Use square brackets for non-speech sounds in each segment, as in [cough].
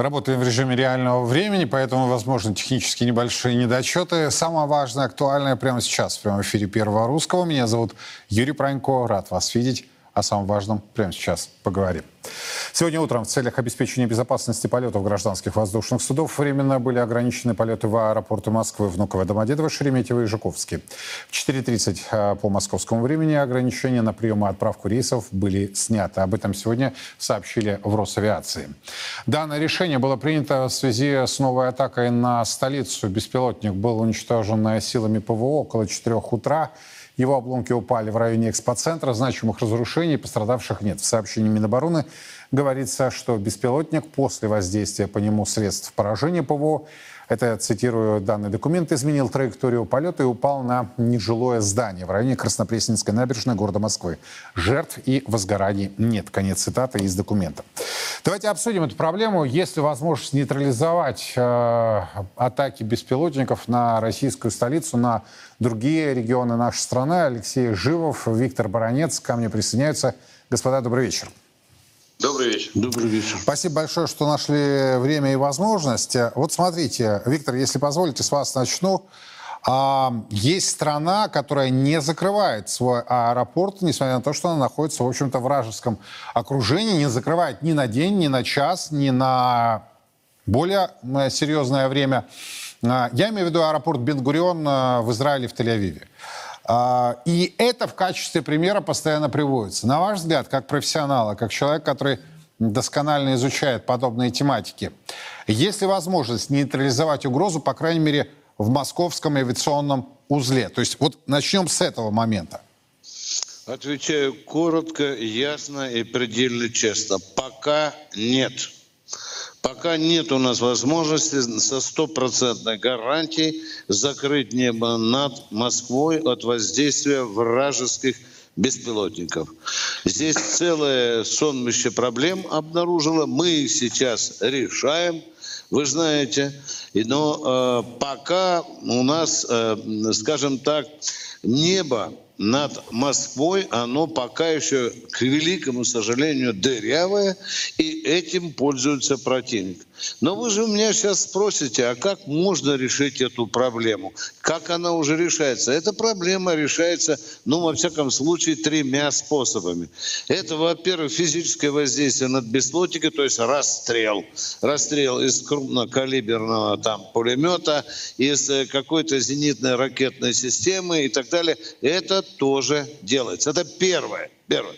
Работаем в режиме реального времени, поэтому, возможно, технические небольшие недочеты. Самое важное, актуальное прямо сейчас в прямом эфире Первого Русского. Меня зовут Юрий Пронько. Рад вас видеть о самом важном прямо сейчас поговорим. Сегодня утром в целях обеспечения безопасности полетов гражданских воздушных судов временно были ограничены полеты в аэропорты Москвы, Внуково, Домодедово, Шереметьево и Жуковский. В 4.30 э, по московскому времени ограничения на прием и отправку рейсов были сняты. Об этом сегодня сообщили в Росавиации. Данное решение было принято в связи с новой атакой на столицу. Беспилотник был уничтожен силами ПВО около 4 утра. Его обломки упали в районе экспоцентра. Значимых разрушений пострадавших нет. В сообщении Минобороны говорится, что беспилотник после воздействия по нему средств поражения ПВО это, цитирую данный документ, изменил траекторию полета и упал на нежилое здание в районе Краснопресненской набережной города Москвы. Жертв и возгораний нет. Конец цитаты из документа. Давайте обсудим эту проблему. Есть ли возможность нейтрализовать э, атаки беспилотников на российскую столицу, на другие регионы нашей страны? Алексей Живов, Виктор Баранец ко мне присоединяются. Господа, добрый вечер. Добрый вечер. Добрый вечер. Спасибо большое, что нашли время и возможность. Вот смотрите, Виктор, если позволите, с вас начну. А, есть страна, которая не закрывает свой аэропорт, несмотря на то, что она находится, в общем-то, в вражеском окружении, не закрывает ни на день, ни на час, ни на более э, серьезное время. А, я имею в виду аэропорт Бенгурион э, в Израиле, в Тель-Авиве. А, и это в качестве примера постоянно приводится. На ваш взгляд, как профессионала, как человек, который досконально изучает подобные тематики, есть ли возможность нейтрализовать угрозу, по крайней мере, в московском авиационном узле? То есть вот начнем с этого момента. Отвечаю коротко, ясно и предельно честно. Пока нет. Пока нет у нас возможности со стопроцентной гарантией закрыть небо над Москвой от воздействия вражеских беспилотников. Здесь целое сонмище проблем обнаружило. Мы их сейчас решаем, вы знаете. Но э, пока у нас, э, скажем так, небо над Москвой, оно пока еще, к великому сожалению, дырявое, и этим пользуется противник. Но вы же у меня сейчас спросите, а как можно решить эту проблему? Как она уже решается? Эта проблема решается, ну, во всяком случае, тремя способами. Это, во-первых, физическое воздействие над беспилотником, то есть расстрел. Расстрел из крупнокалиберного там пулемета, из э, какой-то зенитной ракетной системы и так далее. Это тоже делается. Это первое. Первое.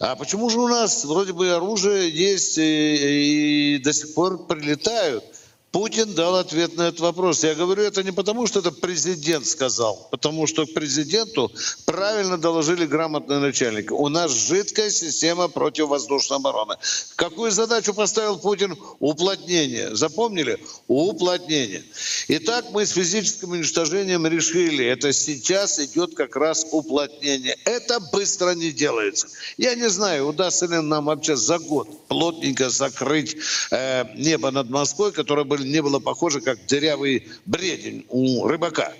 А почему же у нас вроде бы оружие есть и, и до сих пор прилетают? Путин дал ответ на этот вопрос. Я говорю это не потому, что это президент сказал, потому что к президенту правильно доложили грамотные начальники. У нас жидкая система противовоздушной обороны. Какую задачу поставил Путин? Уплотнение. Запомнили? Уплотнение. Итак, мы с физическим уничтожением решили, это сейчас идет как раз уплотнение. Это быстро не делается. Я не знаю, удастся ли нам вообще за год плотненько закрыть э, небо над Москвой, которое бы не было похоже, как дырявый бредень у рыбака.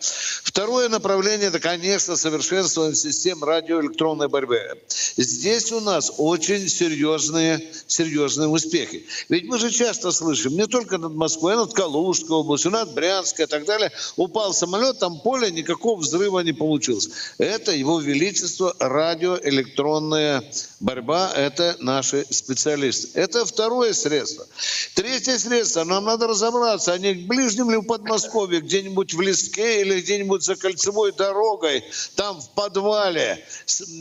Второе направление – это, конечно, совершенствование систем радиоэлектронной борьбы. Здесь у нас очень серьезные, серьезные успехи. Ведь мы же часто слышим, не только над Москвой, а над Калужской областью, над Брянской и так далее, упал самолет, там поле, никакого взрыва не получилось. Это его величество радиоэлектронная борьба, это наши специалисты. Это второе средство. Третье средство, нам надо разобраться, а не к ближним ли в Подмосковье, где-нибудь в Леске или где-нибудь за кольцевой дорогой, там в подвале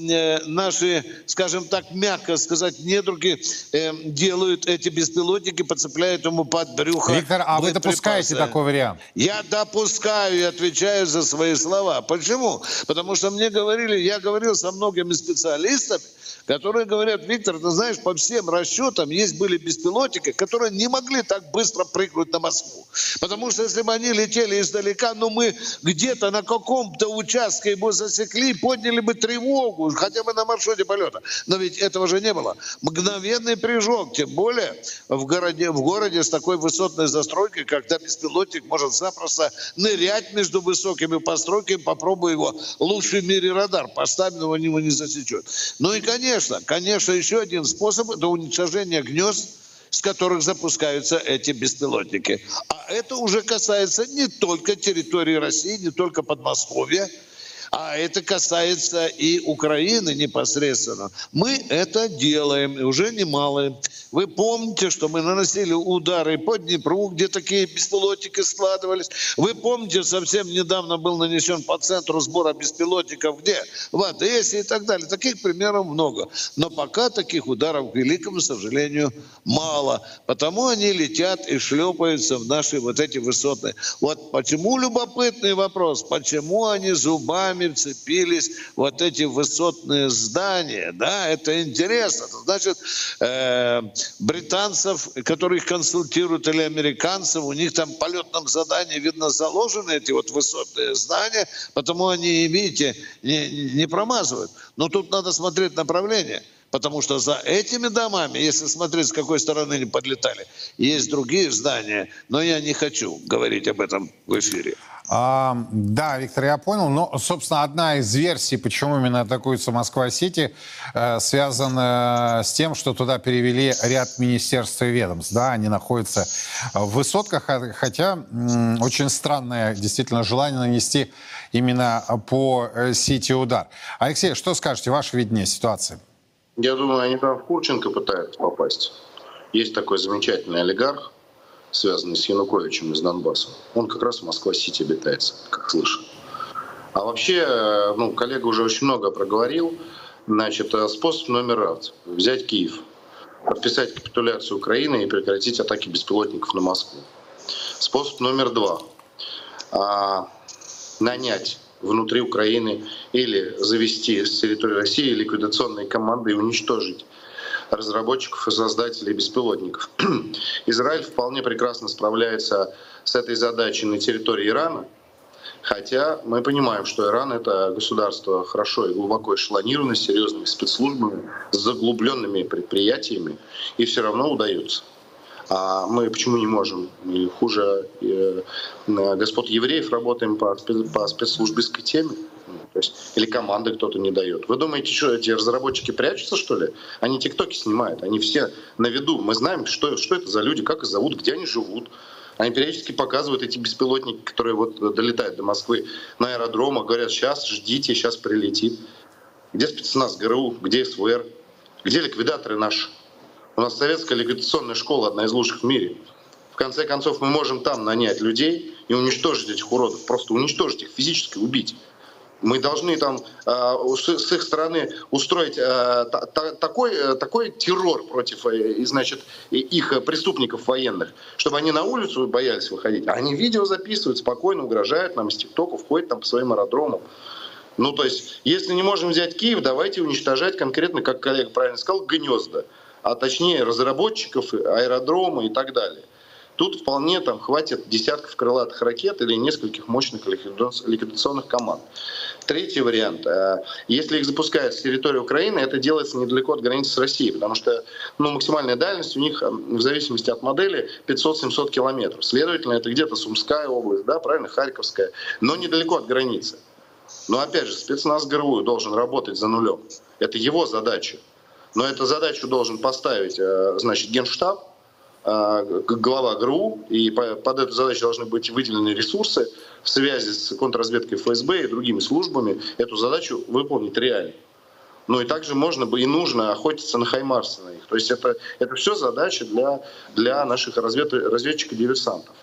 э, наши, скажем так, мягко сказать, недруги э, делают эти беспилотники, подцепляют ему под брюхо. Виктор, а вы допускаете такой вариант? Я допускаю и отвечаю за свои слова. Почему? Потому что мне говорили, я говорил со многими специалистами, которые говорят, Виктор, ты знаешь, по всем расчетам есть были беспилотники, которые не могли так быстро прыгнуть на Москву. Потому что если бы они летели издалека, ну мы где-то на каком-то участке его засекли, подняли бы тревогу, хотя бы на маршруте полета. Но ведь этого же не было. Мгновенный прыжок, тем более в городе, в городе с такой высотной застройкой, когда беспилотник может запросто нырять между высокими постройками, попробуй его лучший в мире радар поставить, но он его не засечет. Ну и, конечно, конечно, еще один способ – это уничтожение гнезд с которых запускаются эти беспилотники. А это уже касается не только территории России, не только Подмосковья, а это касается и Украины непосредственно. Мы это делаем, и уже немало. Вы помните, что мы наносили удары по Днепру, где такие беспилотники складывались. Вы помните, совсем недавно был нанесен по центру сбора беспилотников, где? В Одессе и так далее. Таких примеров много. Но пока таких ударов, к великому сожалению, мало. Потому они летят и шлепаются в наши вот эти высотные. Вот почему любопытный вопрос, почему они зубами вцепились вот эти высотные здания. Да, это интересно. Значит, э, британцев, которых консультируют, или американцев, у них там в полетном задании, видно, заложены эти вот высотные здания, потому они, видите, не, не промазывают. Но тут надо смотреть направление. Потому что за этими домами, если смотреть, с какой стороны они подлетали, есть другие здания, но я не хочу говорить об этом в эфире. А, да, Виктор, я понял. Но, собственно, одна из версий, почему именно атакуется Москва-Сити, э, связана с тем, что туда перевели ряд министерств и ведомств. Да, они находятся в высотках, хотя м, очень странное действительно желание нанести именно по э, Сити удар. Алексей, что скажете, ваше видение ситуации? Я думаю, они там в Курченко пытаются попасть. Есть такой замечательный олигарх, связанный с Януковичем из Донбасса. Он как раз в Москва-Сити обитается, как слышу. А вообще, ну, коллега уже очень много проговорил. Значит, э, способ номер раз – взять Киев, подписать капитуляцию Украины и прекратить атаки беспилотников на Москву. Способ номер два а, – нанять внутри Украины или завести с территории России ликвидационные команды и уничтожить разработчиков и создателей беспилотников. [clears throat] Израиль вполне прекрасно справляется с этой задачей на территории Ирана, хотя мы понимаем, что Иран — это государство хорошо и глубоко эшелонированное, с серьезными спецслужбами, с заглубленными предприятиями, и все равно удается. А мы почему не можем? Мы хуже э, господ евреев работаем по спецслужбистской теме. То есть, или команды кто-то не дает. Вы думаете, что эти разработчики прячутся, что ли? Они тиктоки снимают, они все на виду. Мы знаем, что, что это за люди, как их зовут, где они живут. Они периодически показывают эти беспилотники, которые вот долетают до Москвы на аэродромах, говорят, сейчас ждите, сейчас прилетит. Где спецназ ГРУ, где СВР, где ликвидаторы наши? У нас советская ликвидационная школа, одна из лучших в мире. В конце концов, мы можем там нанять людей и уничтожить этих уродов, просто уничтожить их, физически убить. Мы должны там э, с их стороны устроить э, такой, э, такой террор против значит, их преступников военных, чтобы они на улицу боялись выходить. Они видео записывают, спокойно угрожают нам из ТикТока, входят там по своим аэродромам. Ну, то есть, если не можем взять Киев, давайте уничтожать конкретно, как коллега правильно сказал, гнезда а точнее разработчиков, аэродрома и так далее. Тут вполне там хватит десятков крылатых ракет или нескольких мощных ликвидационных команд. Третий вариант. Э, если их запускают с территории Украины, это делается недалеко от границы с Россией, потому что ну, максимальная дальность у них, э, в зависимости от модели, 500-700 километров. Следовательно, это где-то Сумская область, да, правильно, Харьковская, но недалеко от границы. Но опять же, спецназ ГРУ должен работать за нулем. Это его задача. Но эту задачу должен поставить, э, значит, Генштаб, глава ГРУ, и под эту задачу должны быть выделены ресурсы в связи с контрразведкой ФСБ и другими службами. Эту задачу выполнить реально. Ну и также можно бы и нужно охотиться на Хаймарсы на них. То есть это, это все задача для, для наших развед, разведчиков-диверсантов.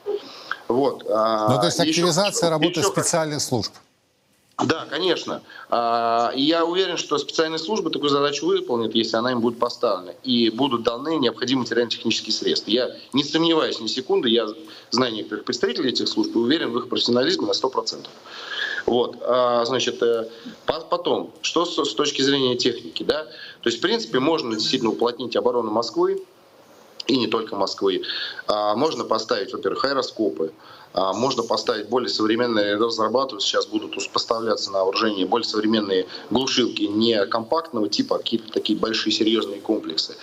Вот. А, ну, то есть активизация еще, работы еще специальных служб. Да, конечно. А, и я уверен, что специальные службы такую задачу выполнят, если она им будет поставлена. И будут даны необходимые материально-технические средства. Я не сомневаюсь ни секунды, я знаю некоторых представителей этих служб и уверен в их профессионализме на 100%. Вот, а, значит, э, потом, что с точки зрения техники, да? То есть, в принципе, можно действительно уплотнить оборону Москвы, и не только Москвы. А, можно поставить, во-первых, аэроскопы, можно поставить более современные, разрабатывают, сейчас будут поставляться на вооружение более современные глушилки не компактного типа, а какие-то такие большие серьезные комплексы.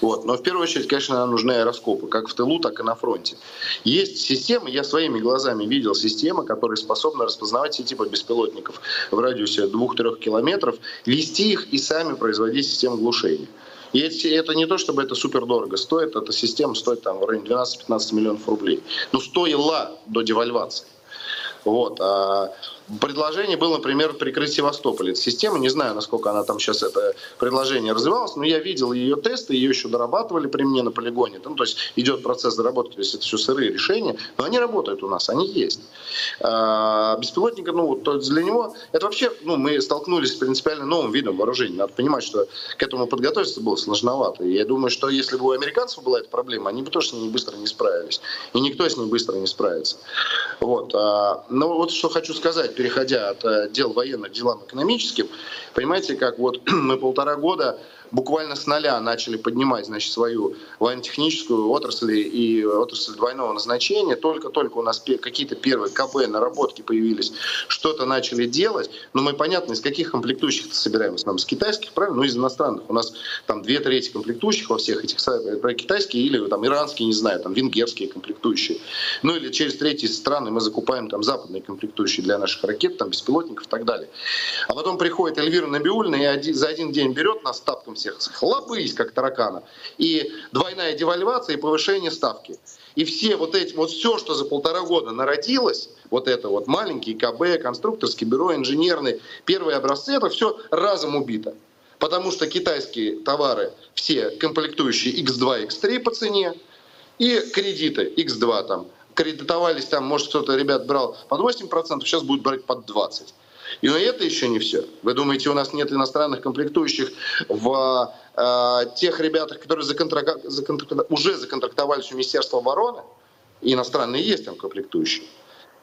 Вот. Но в первую очередь, конечно, нужны аэроскопы, как в тылу, так и на фронте. Есть системы, я своими глазами видел системы, которые способны распознавать все типы беспилотников в радиусе 2-3 километров, вести их и сами производить систему глушения. И это не то, чтобы это супер дорого стоит, эта система стоит там в районе 12-15 миллионов рублей. Ну, стоила до девальвации. Вот. А предложение было, например, прикрыть Севастополь. Эта система, не знаю, насколько она там сейчас, это предложение развивалось, но я видел ее тесты, ее еще дорабатывали при мне на полигоне. Ну, то есть идет процесс доработки, то есть это все сырые решения, но они работают у нас, они есть. А, беспилотника, ну, то для него, это вообще, ну, мы столкнулись с принципиально новым видом вооружения. Надо понимать, что к этому подготовиться было сложновато. И я думаю, что если бы у американцев была эта проблема, они бы тоже с ней быстро не справились. И никто с ней быстро не справится. Вот. А, но вот что хочу сказать переходя от э, дел военных к делам экономическим, понимаете, как вот [clears throat] мы полтора года буквально с нуля начали поднимать значит, свою военно-техническую отрасль и отрасль двойного назначения. Только-только у нас какие-то первые КБ, наработки появились, что-то начали делать. Но мы, понятно, из каких комплектующих собираем? Нам с китайских, правильно? Ну, из иностранных. У нас там две трети комплектующих во всех этих про китайские или там иранские, не знаю, там венгерские комплектующие. Ну или через третьи страны мы закупаем там западные комплектующие для наших ракет, там беспилотников и так далее. А потом приходит Эльвира Набиульна и один, за один день берет нас тапком всех, хлопысь, как таракана. И двойная девальвация и повышение ставки. И все вот эти, вот все, что за полтора года народилось, вот это вот маленькие КБ, конструкторские бюро, инженерные, первые образцы, это все разом убито. Потому что китайские товары все комплектующие X2, X3 по цене, и кредиты X2 там, кредитовались там, может кто-то ребят брал под 8%, сейчас будут брать под 20%. И это еще не все. Вы думаете, у нас нет иностранных комплектующих в э, тех ребятах, которые законтрак... Законтрак... уже законтрактовались у Министерства обороны? Иностранные есть там комплектующие.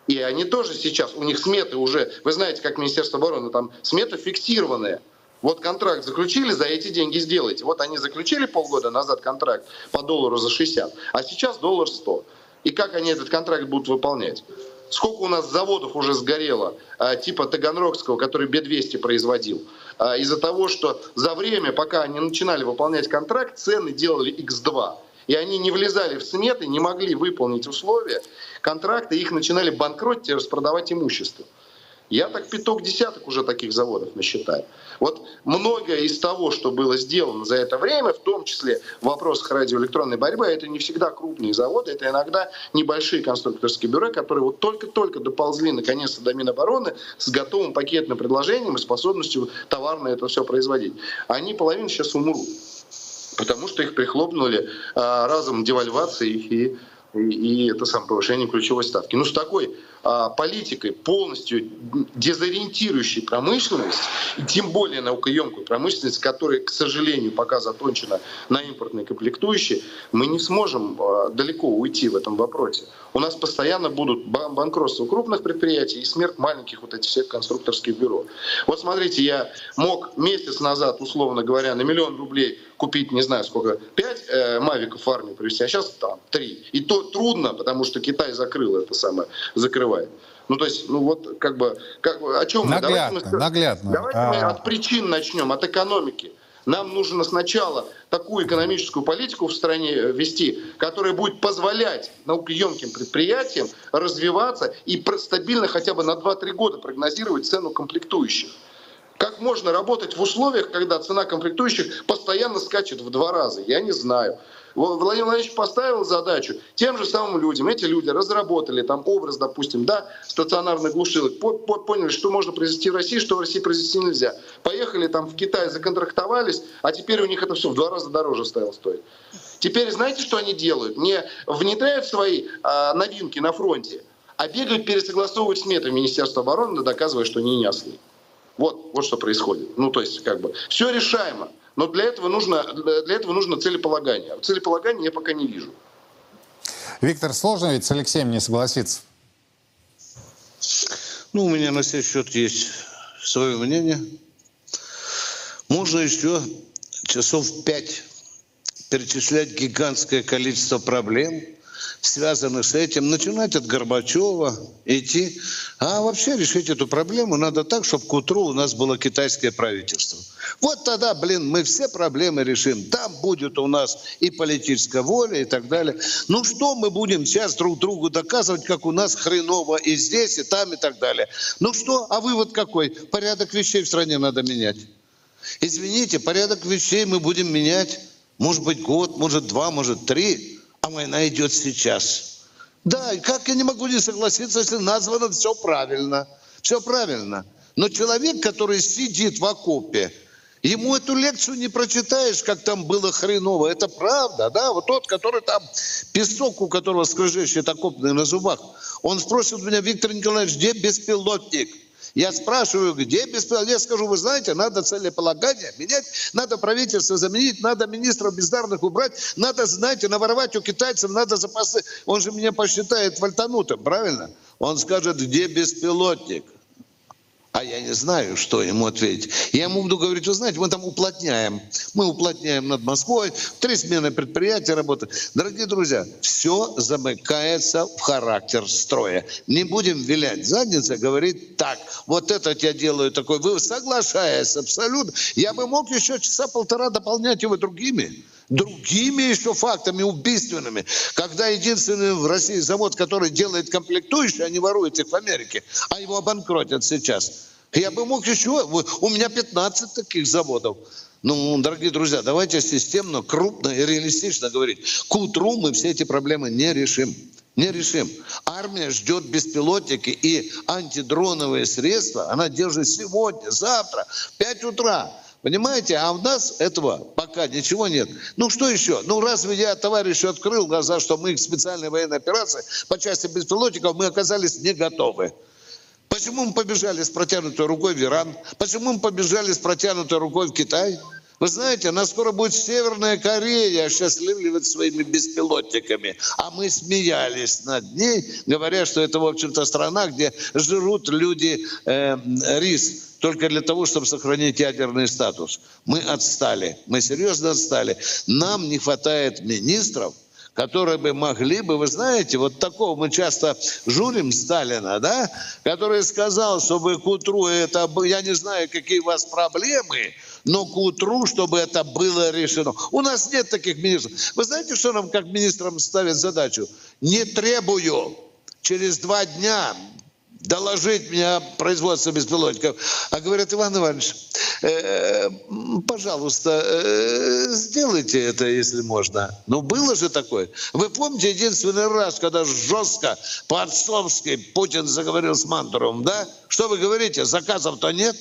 И они тоже сейчас, у них сметы уже, вы знаете, как Министерство обороны, там сметы фиксированные. Вот контракт заключили, за эти деньги сделайте. Вот они заключили полгода назад контракт по доллару за 60, а сейчас доллар 100. И как они этот контракт будут выполнять? Сколько у нас заводов уже сгорело, а, типа Таганрогского, который Б-200 производил, а, из-за того, что за время, пока они начинали выполнять контракт, цены делали X2. И они не влезали в сметы, не могли выполнить условия контракта, их начинали банкротить и распродавать имущество. Я так пяток десяток уже таких заводов насчитаю. Вот многое из того, что было сделано за это время, в том числе в вопросах радиоэлектронной борьбы, это не всегда крупные заводы, это иногда небольшие конструкторские бюро, которые вот только-только доползли наконец-то до Минобороны с готовым пакетным предложением и способностью товарно это все производить. Они половину сейчас умрут, потому что их прихлопнули а, разом девальвацией и и, это сам повышение ключевой ставки. Ну, с такой а, политикой, полностью дезориентирующей промышленность, и тем более наукоемкую промышленность, которая, к сожалению, пока затончена на импортные комплектующие, мы не сможем а, далеко уйти в этом вопросе. У нас постоянно будут банкротства крупных предприятий и смерть маленьких вот этих всех конструкторских бюро. Вот смотрите, я мог месяц назад, условно говоря, на миллион рублей купить, не знаю сколько, 5 э, мавиков в армию привезти, а сейчас там 3. И то трудно, потому что Китай закрыл это самое, закрывает. Ну, то есть, ну вот, как бы, как, о чем наглядно, мы? Давайте, мы, наглядно. давайте а... мы от причин начнем, от экономики. Нам нужно сначала такую экономическую политику в стране вести, которая будет позволять наукоемким предприятиям развиваться и стабильно хотя бы на 2-3 года прогнозировать цену комплектующих. Как можно работать в условиях, когда цена комплектующих постоянно скачет в два раза? Я не знаю. Владимир Владимирович поставил задачу тем же самым людям. Эти люди разработали там образ, допустим, да, стационарных глушилок, поняли, что можно произвести в России, что в России произвести нельзя. Поехали там в Китай, законтрактовались, а теперь у них это все в два раза дороже стало стоить. Теперь знаете, что они делают? Не внедряют свои а, новинки на фронте, а бегают пересогласовывать сметы Министерства обороны, доказывая, что они не ослы. Вот, вот что происходит. Ну, то есть, как бы, все решаемо. Но для этого нужно, для этого нужно целеполагание. А целеполагания я пока не вижу. Виктор, сложно ведь с Алексеем не согласиться? Ну, у меня на сей счет есть свое мнение. Можно еще часов пять перечислять гигантское количество проблем, связаны с этим, начинать от Горбачева идти. А вообще решить эту проблему надо так, чтобы к утру у нас было китайское правительство. Вот тогда, блин, мы все проблемы решим. Там будет у нас и политическая воля и так далее. Ну что мы будем сейчас друг другу доказывать, как у нас хреново и здесь, и там, и так далее. Ну что, а вывод какой? Порядок вещей в стране надо менять. Извините, порядок вещей мы будем менять. Может быть, год, может, два, может, три. А война идет сейчас. Да, и как я не могу не согласиться, если названо все правильно. Все правильно. Но человек, который сидит в окопе, Ему эту лекцию не прочитаешь, как там было хреново. Это правда, да? Вот тот, который там, песок, у которого скрежещет окопный на зубах, он спросит меня, Виктор Николаевич, где беспилотник? Я спрашиваю, где беспилотник? Я скажу, вы знаете, надо целеполагание менять, надо правительство заменить, надо министров бездарных убрать, надо, знаете, наворовать у китайцев, надо запасы. Он же меня посчитает вальтанутым, правильно? Он скажет, где беспилотник? А я не знаю, что ему ответить. Я ему буду говорить, вы знаете, мы там уплотняем. Мы уплотняем над Москвой, три смены предприятия работают. Дорогие друзья, все замыкается в характер строя. Не будем вилять задница, говорить так, вот это я делаю такой. Вы соглашаясь абсолютно, я бы мог еще часа полтора дополнять его другими другими еще фактами убийственными. Когда единственный в России завод, который делает комплектующие, они воруют их в Америке, а его обанкротят сейчас. Я бы мог еще, у меня 15 таких заводов. Ну, дорогие друзья, давайте системно, крупно и реалистично говорить. К утру мы все эти проблемы не решим. Не решим. Армия ждет беспилотники и антидроновые средства. Она держит сегодня, завтра, в 5 утра. Понимаете? А у нас этого пока ничего нет. Ну что еще? Ну разве я товарищу открыл глаза, что мы к специальной военной операции по части беспилотников мы оказались не готовы. Почему мы побежали с протянутой рукой в Иран? Почему мы побежали с протянутой рукой в Китай? Вы знаете, нас скоро будет Северная Корея осчастливливать своими беспилотниками. А мы смеялись над ней, говоря, что это, в общем-то, страна, где жрут люди э, рис только для того, чтобы сохранить ядерный статус. Мы отстали, мы серьезно отстали. Нам не хватает министров, которые бы могли бы, вы знаете, вот такого мы часто журим Сталина, да, который сказал, чтобы к утру это, я не знаю, какие у вас проблемы, но к утру, чтобы это было решено. У нас нет таких министров. Вы знаете, что нам как министрам ставят задачу? Не требую через два дня доложить меня производство беспилотников. А говорят, Иван Иванович, э, пожалуйста, э, сделайте это, если можно. Ну, было же такое. Вы помните единственный раз, когда жестко, по-отцовски Путин заговорил с Мантуровым, да? Что вы говорите, заказов-то нет?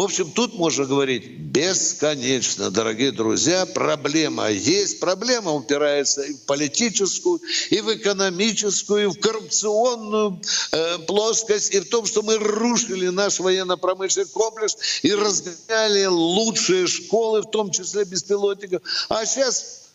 В общем, тут можно говорить бесконечно, дорогие друзья. Проблема есть. Проблема упирается и в политическую, и в экономическую, и в коррупционную э, плоскость, и в том, что мы рушили наш военно-промышленный комплекс и разгоняли лучшие школы, в том числе беспилотников. А сейчас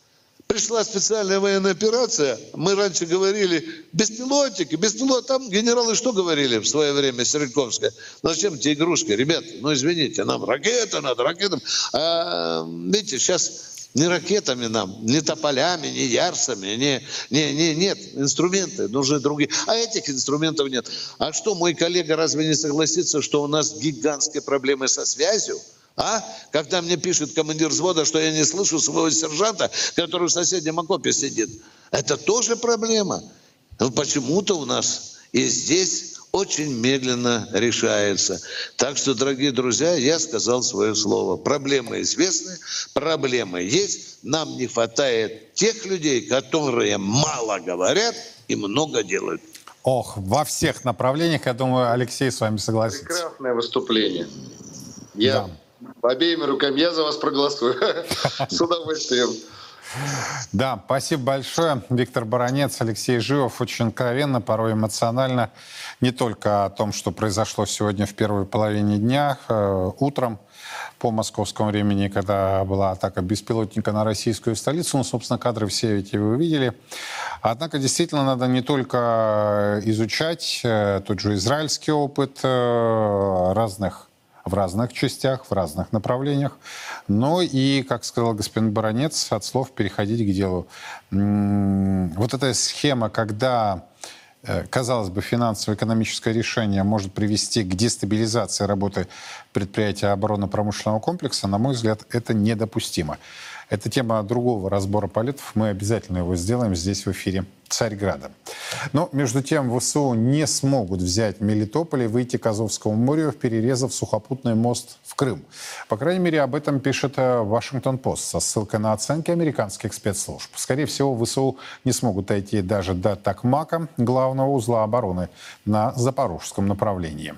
Пришла специальная военная операция. Мы раньше говорили, беспилотники, беспилот. Там генералы что говорили в свое время, Серенковская? Ну, зачем эти игрушки? Ребят, ну извините, нам ракеты надо, ракетам. А, видите, сейчас не ракетами нам, не тополями, не ярсами, не, не, не, нет, инструменты нужны другие. А этих инструментов нет. А что, мой коллега разве не согласится, что у нас гигантские проблемы со связью? А? Когда мне пишет командир взвода, что я не слышу своего сержанта, который в соседнем окопе сидит. Это тоже проблема. Но почему-то у нас и здесь очень медленно решается. Так что, дорогие друзья, я сказал свое слово. Проблемы известны, проблемы есть. Нам не хватает тех людей, которые мало говорят и много делают. Ох, во всех направлениях, я думаю, Алексей с вами согласится. Прекрасное выступление. Я да Обеими руками. Я за вас проголосую. [laughs] С удовольствием. Да, спасибо большое. Виктор Баранец, Алексей Живов. Очень откровенно, порой эмоционально. Не только о том, что произошло сегодня в первой половине дня, э, утром по московскому времени, когда была атака беспилотника на российскую столицу. Ну, собственно, кадры все эти вы видели. Однако, действительно, надо не только изучать э, тот же израильский опыт э, разных в разных частях, в разных направлениях. Но и, как сказал господин Баранец, от слов переходить к делу. Вот эта схема, когда э, казалось бы, финансово-экономическое решение может привести к дестабилизации работы предприятия оборонно-промышленного комплекса, на мой взгляд, это недопустимо. Это тема другого разбора полетов. Мы обязательно его сделаем здесь в эфире Царьграда. Но, между тем, ВСУ не смогут взять Мелитополь и выйти к Азовскому морю, перерезав сухопутный мост в Крым. По крайней мере, об этом пишет э, Вашингтон-Пост со ссылкой на оценки американских спецслужб. Скорее всего, ВСУ не смогут дойти даже до Такмака, главного узла обороны на запорожском направлении.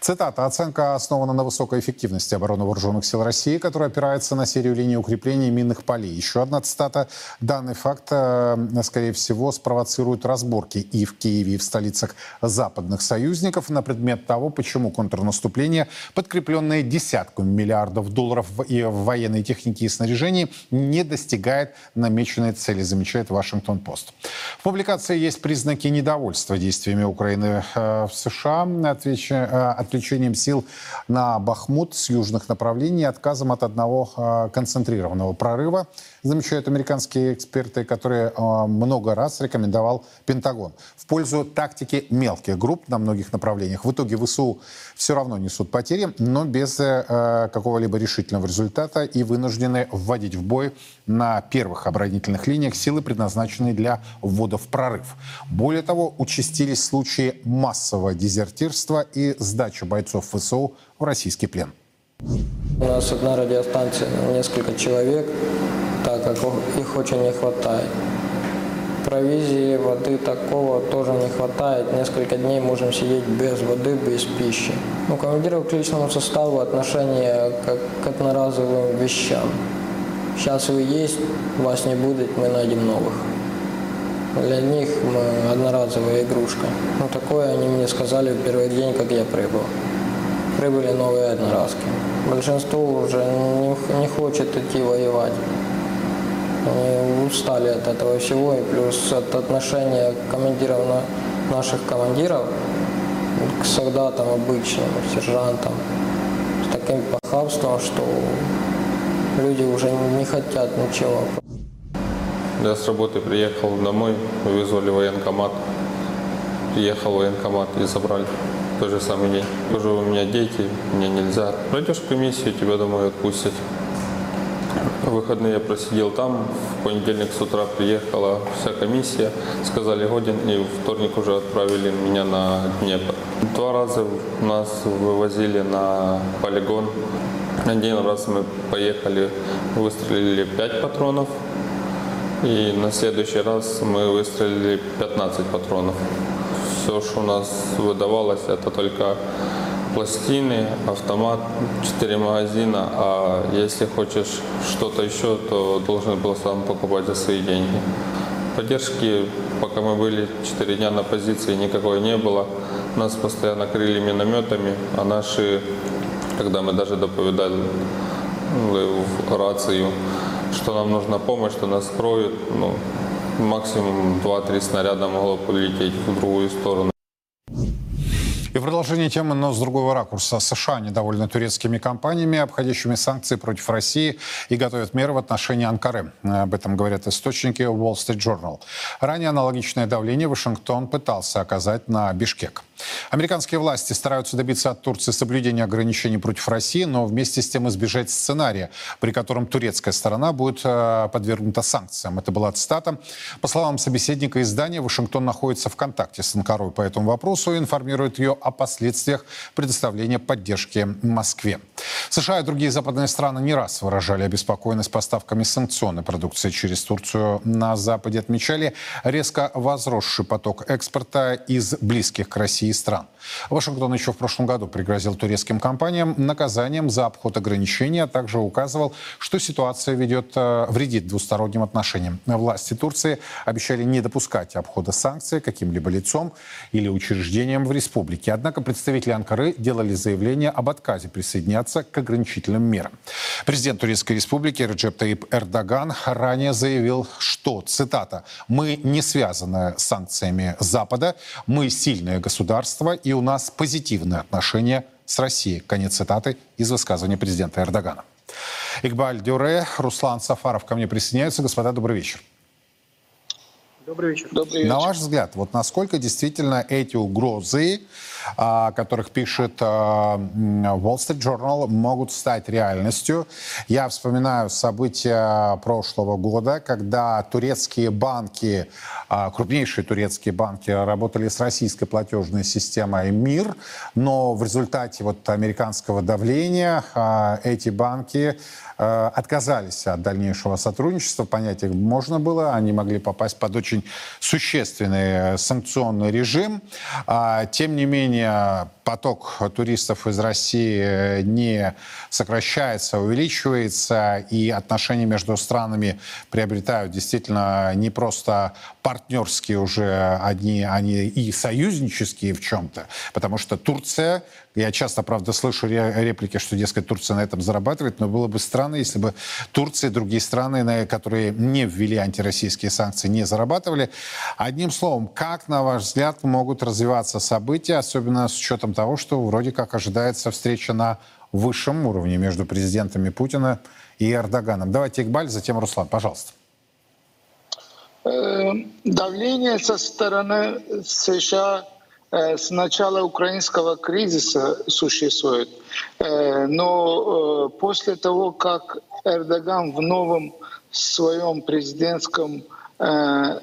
Цитата. «Оценка основана на высокой эффективности обороны вооруженных сил России, которая опирается на серию линий укрепления минных полей». Еще одна цитата. Данный факт, э, скорее всего, спровоцирует разборки и в Киеве, и в столицах западных союзников на предмет того, почему контрнаступление, подкрепленное десятками миллиардов долларов и в военной технике и снаряжении, не достигает намеченной цели, замечает Вашингтон-Пост. В публикации есть признаки недовольства действиями Украины э, в США, э, отвлечением сил на Бахмут с южных направлений отказом от одного а, концентрированного прорыва, замечают американские эксперты, которые а, много раз рекомендовал Пентагон в пользу тактики мелких групп на многих направлениях. В итоге ВСУ все равно несут потери, но без э, какого-либо решительного результата и вынуждены вводить в бой на первых оборонительных линиях силы, предназначенные для ввода в прорыв. Более того, участились случаи массового дезертирства и сдачи бойцов ВСУ в российский плен. У нас одна радиостанция, несколько человек, так как их очень не хватает. Провизии, воды такого тоже не хватает. Несколько дней можем сидеть без воды, без пищи. У командиров к личному составу отношение как к одноразовым вещам. Сейчас вы есть, вас не будет, мы найдем новых. Для них мы одноразовая игрушка. Ну, такое они мне сказали в первый день, как я прибыл. Прибыли новые одноразки. Большинство уже не, не хочет идти воевать. Они устали от этого всего, и плюс от отношения командиров на наших командиров к солдатам обычным, сержантам, с таким похабством, что люди уже не хотят ничего. Я с работы приехал домой, вызвали военкомат. Приехал в военкомат и забрали тот же самый день. Уже у меня дети, мне нельзя. Пройдешь комиссию, тебя домой отпустят. В выходные я просидел там, в понедельник с утра приехала вся комиссия, сказали годен, и в вторник уже отправили меня на Днепр. Два раза нас вывозили на полигон. Один раз мы поехали, выстрелили 5 патронов, и на следующий раз мы выстрелили 15 патронов. Все, что у нас выдавалось, это только пластины, автомат, 4 магазина, а если хочешь что-то еще, то должен был сам покупать за свои деньги. Поддержки, пока мы были 4 дня на позиции, никакой не было. Нас постоянно крыли минометами, а наши, когда мы даже доповедали в рацию, что нам нужна помощь, что нас кроют. Ну, максимум 2-3 снаряда могло полететь в другую сторону. И в продолжение темы, но с другого ракурса. США недовольны турецкими компаниями, обходящими санкции против России и готовят меры в отношении Анкары. Об этом говорят источники Wall Street Journal. Ранее аналогичное давление Вашингтон пытался оказать на Бишкек. Американские власти стараются добиться от Турции соблюдения ограничений против России, но вместе с тем избежать сценария, при котором турецкая сторона будет э, подвергнута санкциям. Это была цитата. По словам собеседника издания, Вашингтон находится в контакте с Анкарой по этому вопросу и информирует ее о последствиях предоставления поддержки Москве. США и другие западные страны не раз выражали обеспокоенность поставками санкционной продукции через Турцию. На Западе отмечали резко возросший поток экспорта из близких к России стран. Вашингтон еще в прошлом году пригрозил турецким компаниям наказанием за обход ограничений, а также указывал, что ситуация ведет, э, вредит двусторонним отношениям. Власти Турции обещали не допускать обхода санкций каким-либо лицом или учреждением в республике. Однако представители Анкары делали заявление об отказе присоединяться к ограничительным мерам. Президент Турецкой республики Реджеп Таип Эрдоган ранее заявил, что, цитата, «Мы не связаны с санкциями Запада, мы сильное государство и у нас позитивные отношения с Россией». Конец цитаты из высказывания президента Эрдогана. Игбаль Дюре, Руслан Сафаров ко мне присоединяются. Господа, добрый вечер. Добрый вечер. Добрый вечер. На ваш взгляд, вот насколько действительно эти угрозы, о которых пишет Wall Street Journal, могут стать реальностью? Я вспоминаю события прошлого года, когда турецкие банки, крупнейшие турецкие банки работали с российской платежной системой МИР, но в результате вот американского давления эти банки отказались от дальнейшего сотрудничества. Понять их можно было. Они могли попасть под очень существенный санкционный режим. А, тем не менее, поток туристов из России не сокращается, увеличивается, и отношения между странами приобретают действительно не просто партнерские уже одни, они и союзнические в чем-то, потому что Турция я часто, правда, слышу реплики, что, дескать, Турция на этом зарабатывает, но было бы странно, если бы Турция и другие страны, которые не ввели антироссийские санкции, не зарабатывали. Одним словом, как, на ваш взгляд, могут развиваться события, особенно с учетом того, что вроде как ожидается встреча на высшем уровне между президентами Путина и Эрдоганом. Давайте Игбаль, затем Руслан, пожалуйста. Э, давление со стороны США Э, с начала украинского кризиса существует. Э, но после того, как Эрдоган в новом своем президентском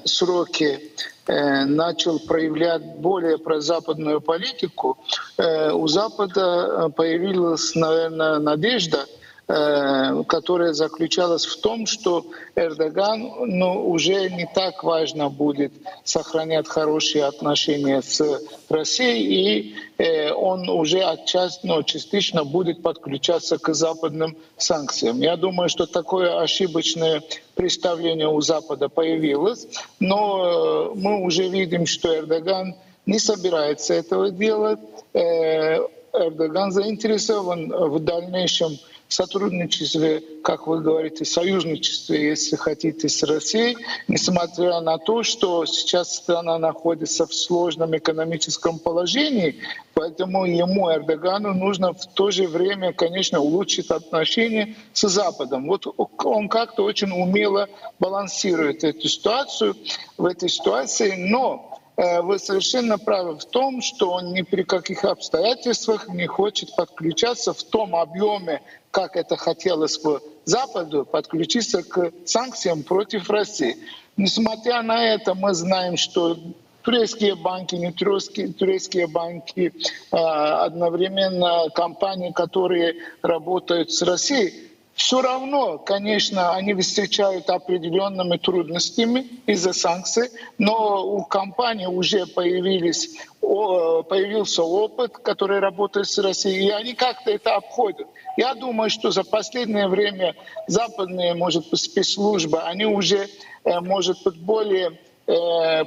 сроке начал проявлять более прозападную политику, у Запада появилась, наверное, надежда – Э, которая заключалась в том, что Эрдоган ну, уже не так важно будет сохранять хорошие отношения с Россией, и э, он уже отчасти, ну, частично будет подключаться к западным санкциям. Я думаю, что такое ошибочное представление у Запада появилось, но э, мы уже видим, что Эрдоган не собирается этого делать. Э, Эрдоган заинтересован в дальнейшем сотрудничестве, как вы говорите, союзничестве, если хотите, с Россией, несмотря на то, что сейчас страна находится в сложном экономическом положении, поэтому ему, Эрдогану, нужно в то же время, конечно, улучшить отношения с Западом. Вот он как-то очень умело балансирует эту ситуацию в этой ситуации, но Э, вы совершенно правы в том, что он ни при каких обстоятельствах не хочет подключаться в том объеме, как это хотелось бы Западу, подключиться к санкциям против России. Несмотря на это, мы знаем, что турецкие банки, не турецкие, турецкие банки, а, одновременно компании, которые работают с Россией, все равно, конечно, они встречают определенными трудностями из-за санкций, но у компании уже появились, появился опыт, который работает с Россией, и они как-то это обходят. Я думаю, что за последнее время западные, может быть, спецслужбы, они уже, э, может быть, более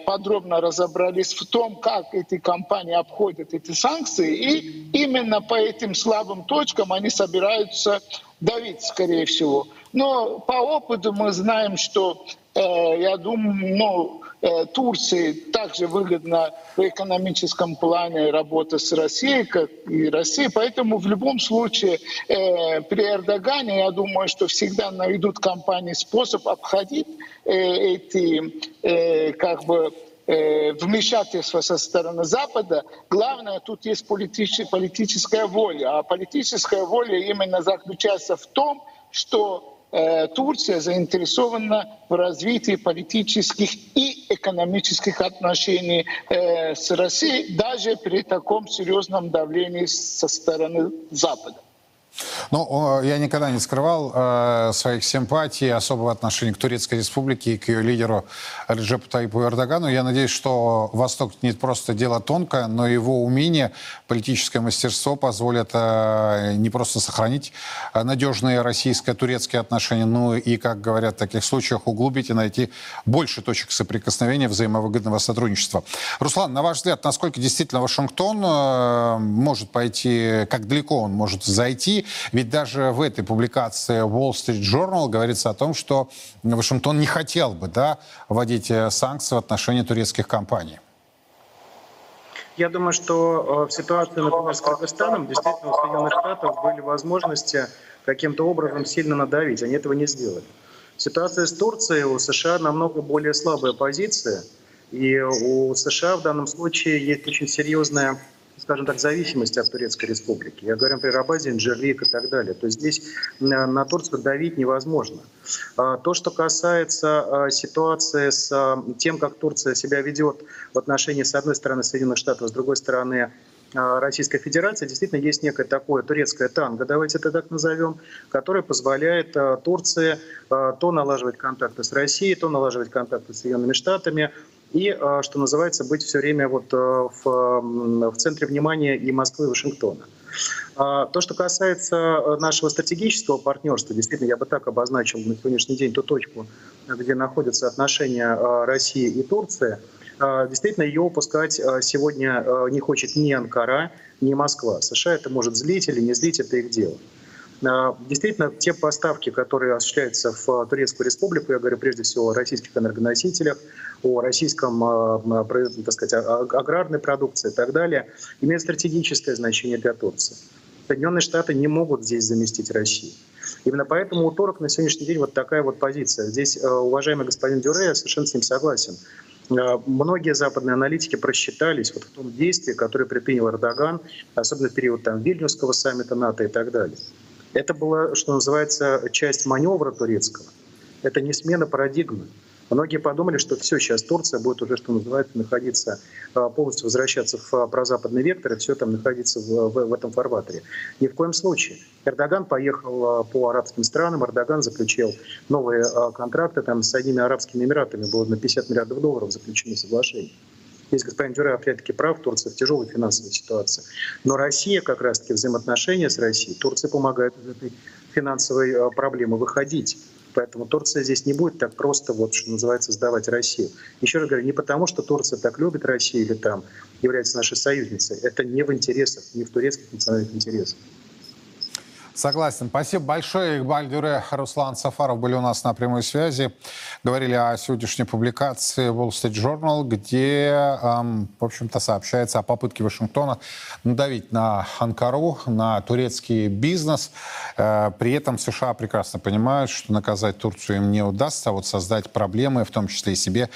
подробно разобрались в том, как эти компании обходят эти санкции, и именно по этим слабым точкам они собираются давить, скорее всего. Но по опыту мы знаем, что, э, я думаю, ну, э, Турции также выгодно в экономическом плане работа с Россией, как и Россия. Поэтому в любом случае э, при Эрдогане, я думаю, что всегда найдут компании способ обходить э, эти э, как бы Э, вмешательства со стороны Запада. Главное, тут есть политическая, воля. А политическая воля именно заключается в том, что э, Турция заинтересована в развитии политических и экономических отношений э, с Россией, даже при таком серьезном давлении со стороны Запада. Ну, я никогда не скрывал э, своих симпатий, особого отношения к Турецкой Республике и к ее лидеру Реджепу Таипу Эрдогану. Я надеюсь, что Восток не просто дело тонкое, но его умение, политическое мастерство позволят э, не просто сохранить надежные российско-турецкие отношения, но и, как говорят в таких случаях, углубить и найти больше точек соприкосновения взаимовыгодного сотрудничества. Руслан, на ваш взгляд, насколько действительно Вашингтон э, может пойти, как далеко он может зайти ведь даже в этой публикации Wall Street Journal говорится о том, что Вашингтон не хотел бы да, вводить э, санкции в отношении турецких компаний. Я думаю, что э, в ситуации, например, с Кыргызстаном, действительно у Соединенных Штатов были возможности каким-то образом сильно надавить. Они этого не сделали. Ситуация с Турцией у США намного более слабая позиция, и у США в данном случае есть очень серьезная скажем так, зависимость от Турецкой Республики. Я говорю, например, о базе Инжерлик и так далее. То есть здесь на Турцию давить невозможно. А, то, что касается а, ситуации с а, тем, как Турция себя ведет в отношении, с одной стороны, Соединенных Штатов, с другой стороны, Российской Федерации действительно есть некое такое турецкое танго, давайте это так назовем, которое позволяет Турции то налаживать контакты с Россией, то налаживать контакты с Соединенными Штатами, и, а, что называется, быть все время вот э, в, в центре внимания и Москвы, и Вашингтона. А, то, что касается э, нашего стратегического партнерства, действительно, я бы так обозначил на сегодняшний день ту точку, где находятся отношения а, России и Турции, действительно, ее упускать сегодня не хочет ни Анкара, ни Москва. США это может злить или не злить, это их дело. Действительно, те поставки, которые осуществляются в Турецкую республику, я говорю прежде всего о российских энергоносителях, о российском, а, так сказать, аграрной продукции и так далее, имеют стратегическое значение для Турции. Соединенные Штаты не могут здесь заместить Россию. Именно поэтому у турок на сегодняшний день вот такая вот позиция. Здесь, э, уважаемый господин Дюре, я совершенно с ним согласен. Э, многие западные аналитики просчитались вот в том действии, которое предпринял Эрдоган, особенно в период там, Вильнюсского саммита НАТО и так далее. Это была, что называется, часть маневра турецкого. Это не смена парадигмы. Многие подумали, что все, сейчас Турция будет уже, что называется, находиться, а, полностью возвращаться в а, прозападный вектор, и все там находиться в, в, в этом фарватере. Ни в коем случае. Эрдоган поехал а, по арабским странам, Эрдоган заключил новые контракты там, с одними Арабскими Эмиратами, было на 50 миллиардов долларов заключено соглашение. Здесь господин Дюре опять-таки прав, Турция в тяжелой финансовой ситуации. Но Россия, как раз-таки взаимоотношения с Россией, Турция помогает из этой финансовой проблемы выходить. Поэтому Турция здесь не будет так просто, вот, что называется, сдавать Россию. Еще раз говорю, не потому, что Турция так любит Россию или там является нашей союзницей. Это не в интересах, не в турецких национальных интересах. Согласен. Спасибо большое. Игбаль Дюре, Руслан Сафаров были у нас на прямой связи. Говорили о сегодняшней публикации Wall Street Journal, где, эм, в общем-то, сообщается о попытке Вашингтона надавить на Анкару, на турецкий бизнес. Э, при этом США прекрасно понимают, что наказать Турцию им не удастся, а вот создать проблемы, в том числе и себе,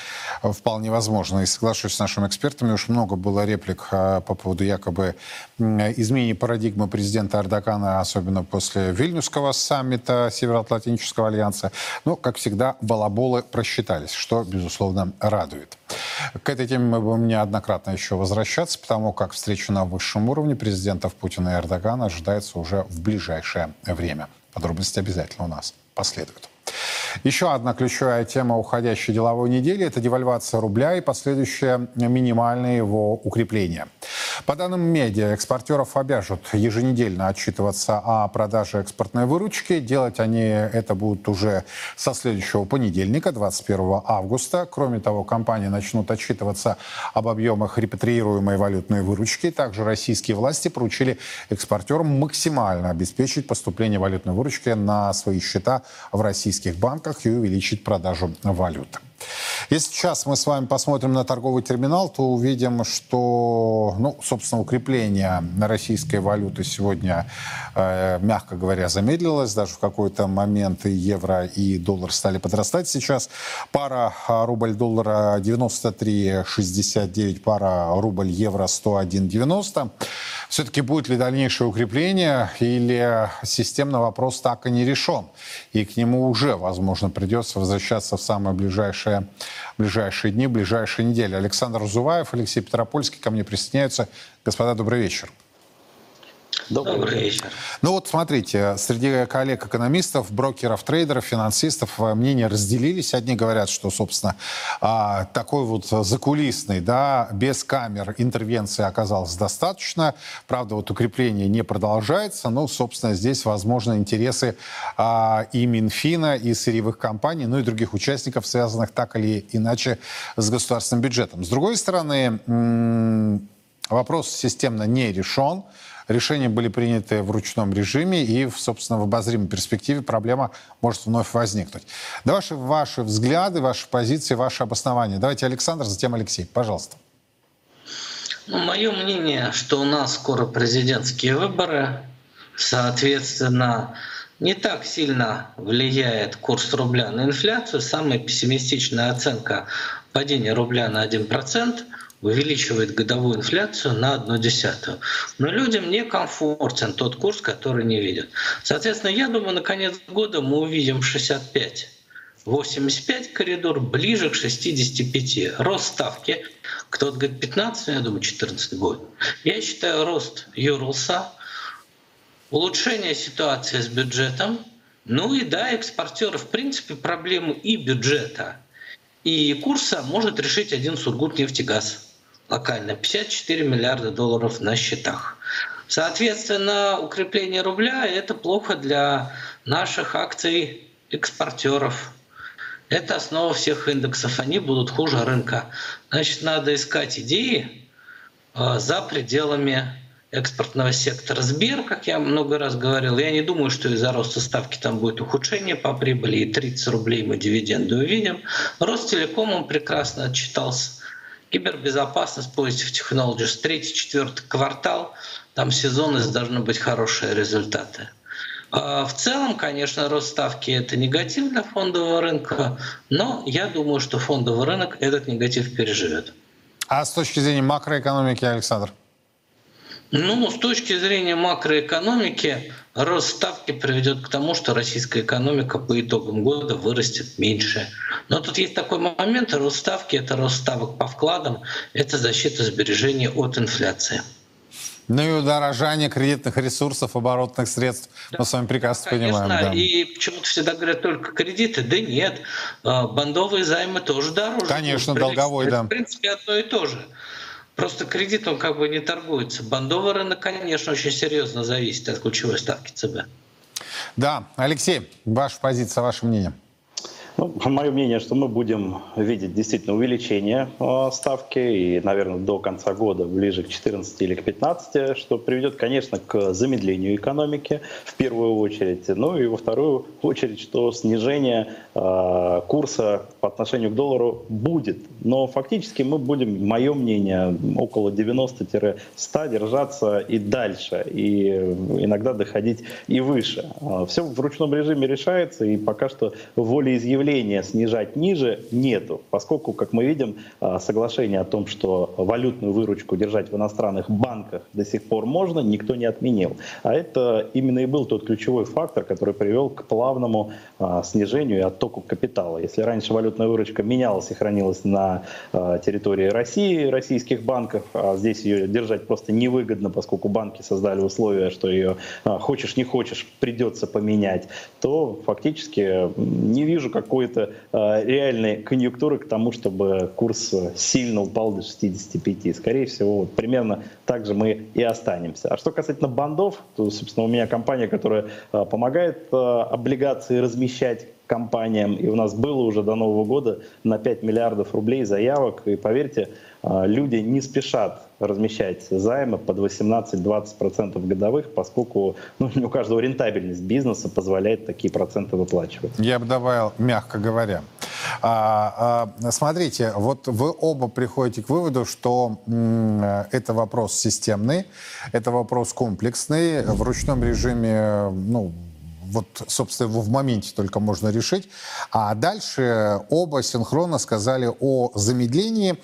вполне возможно. И соглашусь с нашими экспертами, уж много было реплик э, по поводу якобы изменения парадигмы президента Эрдогана, особенно после Вильнюсского саммита Североатлантического альянса. Но, как всегда, балаболы просчитались, что, безусловно, радует. К этой теме мы будем неоднократно еще возвращаться, потому как встреча на высшем уровне президентов Путина и Эрдогана ожидается уже в ближайшее время. Подробности обязательно у нас последуют. Еще одна ключевая тема уходящей деловой недели – это девальвация рубля и последующее минимальное его укрепление. По данным медиа, экспортеров обяжут еженедельно отчитываться о продаже экспортной выручки. Делать они это будут уже со следующего понедельника, 21 августа. Кроме того, компании начнут отчитываться об объемах репатриируемой валютной выручки. Также российские власти поручили экспортерам максимально обеспечить поступление валютной выручки на свои счета в российских банках и увеличить продажу валюты. Если сейчас мы с вами посмотрим на торговый терминал, то увидим, что, ну, собственно, укрепление российской валюты сегодня, э, мягко говоря, замедлилось. Даже в какой-то момент и евро, и доллар стали подрастать сейчас. Пара а, рубль-доллара 93,69, пара рубль-евро 101,90. Все-таки будет ли дальнейшее укрепление или системный вопрос так и не решен? И к нему уже, возможно, придется возвращаться в самое ближайшее ближайшие дни, ближайшие недели. Александр Зуваев, Алексей Петропольский ко мне присоединяются. Господа, добрый вечер. Добрый вечер. Ну вот смотрите, среди коллег-экономистов, брокеров, трейдеров, финансистов э, мнения разделились. Одни говорят, что, собственно, а, такой вот закулисный, да, без камер интервенции оказалось достаточно. Правда, вот укрепление не продолжается, но, собственно, здесь, возможно, интересы а, и Минфина, и сырьевых компаний, ну и других участников, связанных так или иначе с государственным бюджетом. С другой стороны, вопрос системно не решен. Решения были приняты в ручном режиме, и, собственно, в обозримой перспективе проблема может вновь возникнуть. Да ваши, ваши взгляды, ваши позиции, ваши обоснования. Давайте Александр, затем Алексей. Пожалуйста. Мое мнение, что у нас скоро президентские выборы. Соответственно, не так сильно влияет курс рубля на инфляцию. Самая пессимистичная оценка падения рубля на 1% увеличивает годовую инфляцию на одну десятую. Но людям некомфортен тот курс, который не видят. Соответственно, я думаю, на конец года мы увидим 65 85 коридор, ближе к 65. Рост ставки, кто-то говорит 15, я думаю 14 будет. Я считаю рост Юрлса, улучшение ситуации с бюджетом, ну и да, экспортеры, в принципе, проблему и бюджета, и курса может решить один Сургутнефтегаз локально. 54 миллиарда долларов на счетах. Соответственно, укрепление рубля – это плохо для наших акций экспортеров. Это основа всех индексов. Они будут хуже рынка. Значит, надо искать идеи э, за пределами экспортного сектора. Сбер, как я много раз говорил, я не думаю, что из-за роста ставки там будет ухудшение по прибыли, и 30 рублей мы дивиденды увидим. Ростелеком он прекрасно отчитался. Кибербезопасность, Positive Technologies, третий, четвертый квартал, там сезонность должны быть хорошие результаты. А в целом, конечно, рост ставки – это негатив для фондового рынка, но я думаю, что фондовый рынок этот негатив переживет. А с точки зрения макроэкономики, Александр? Ну, с точки зрения макроэкономики, рост ставки приведет к тому, что российская экономика по итогам года вырастет меньше. Но тут есть такой момент, рост ставки – это рост ставок по вкладам, это защита сбережений от инфляции. Ну и удорожание кредитных ресурсов, оборотных средств. Да. Мы с вами прекрасно Конечно, понимаем. Да. И почему-то всегда говорят только кредиты. Да нет, а, бандовые займы тоже дороже. Конечно, долговой, да. В принципе, одно и то же. Просто кредит, он как бы не торгуется. Бандовый рынок, конечно, очень серьезно зависит от ключевой ставки ЦБ. Да, Алексей, ваша позиция, ваше мнение. Ну, мое мнение, что мы будем видеть действительно увеличение э, ставки и, наверное, до конца года ближе к 14 или к 15, что приведет, конечно, к замедлению экономики в первую очередь, ну и во вторую очередь, что снижение э, курса по отношению к доллару будет. Но фактически мы будем, мое мнение, около 90-100 держаться и дальше, и иногда доходить и выше. Все в ручном режиме решается, и пока что волеизъявление стремления снижать ниже нету, поскольку, как мы видим, а, соглашение о том, что валютную выручку держать в иностранных банках до сих пор можно, никто не отменил. А это именно и был тот ключевой фактор, который привел к плавному а, снижению и оттоку капитала. Если раньше валютная выручка менялась и хранилась на а, территории России, российских банков, а здесь ее держать просто невыгодно, поскольку банки создали условия, что ее хочешь не хочешь придется поменять, то фактически не вижу какой какой-то э, реальной конъюнктуры к тому, чтобы курс сильно упал до 65. Скорее всего, вот примерно так же мы и останемся. А что касательно бандов, то, собственно, у меня компания, которая э, помогает э, облигации размещать компаниям, и у нас было уже до Нового года на 5 миллиардов рублей заявок, и поверьте, люди не спешат размещать займы под 18-20% годовых, поскольку ну, не [laughs] у каждого рентабельность бизнеса позволяет такие проценты выплачивать. Я бы добавил, мягко говоря. А, а, смотрите, вот вы оба приходите к выводу, что м, это вопрос системный, это вопрос комплексный, в ручном режиме, ну, вот, собственно, его в моменте только можно решить. А дальше оба синхронно сказали о замедлении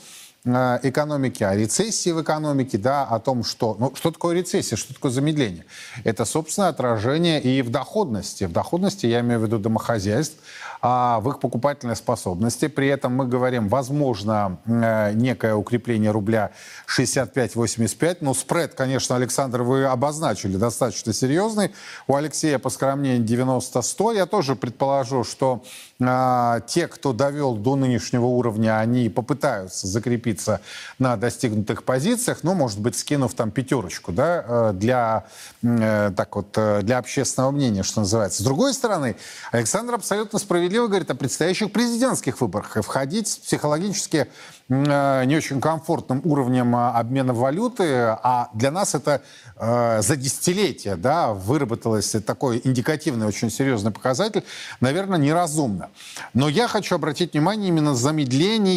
экономики, о рецессии в экономике, да, о том, что... Ну, что такое рецессия, что такое замедление? Это, собственно, отражение и в доходности. В доходности я имею в виду домохозяйств, а в их покупательной способности. При этом мы говорим, возможно, э, некое укрепление рубля 65-85. Но спред, конечно, Александр, вы обозначили достаточно серьезный. У Алексея поскромнее 90-100. Я тоже предположу, что э, те, кто довел до нынешнего уровня, они попытаются закрепиться на достигнутых позициях, ну, может быть, скинув там пятерочку, да, э, для, э, так вот, э, для общественного мнения, что называется. С другой стороны, Александр абсолютно справедливо говорит о предстоящих президентских выборах. И входить психологически не очень комфортным уровнем э, обмена валюты, а для нас это за десятилетия да, выработалось такой индикативный, очень серьезный показатель, наверное, неразумно. Но я хочу обратить внимание именно на замедление,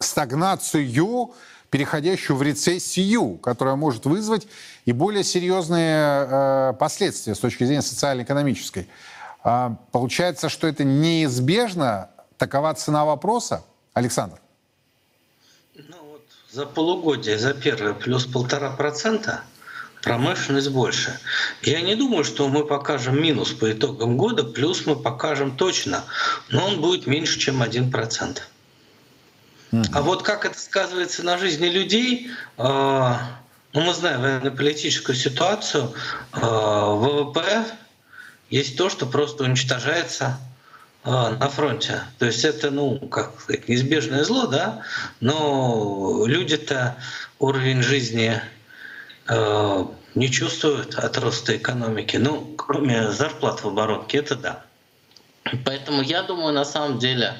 стагнацию переходящую в рецессию, которая может вызвать и более серьезные э, последствия с точки зрения социально-экономической. А, получается, что это неизбежно, такова цена вопроса, Александр? Ну вот за полугодие, за первое плюс полтора процента – промышленность больше. Я не думаю, что мы покажем минус по итогам года, плюс мы покажем точно, но он будет меньше, чем 1%. А вот как это сказывается на жизни людей, а, ну, мы знаем военно-политическую ситуацию, а, ВВП есть то, что просто уничтожается а, на фронте. То есть это, ну, как сказать, неизбежное зло, да, но люди-то уровень жизни Э, не чувствуют от роста экономики. Ну, кроме зарплат в оборотке, это да. Поэтому я думаю, на самом деле,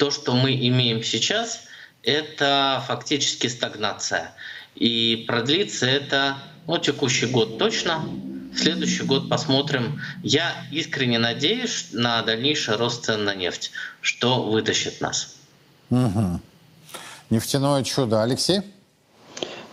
то, что мы имеем сейчас, это фактически стагнация. И продлится это ну, текущий год точно. Следующий год посмотрим. Я искренне надеюсь на дальнейший рост цен на нефть, что вытащит нас. Угу. Нефтяное чудо. Алексей?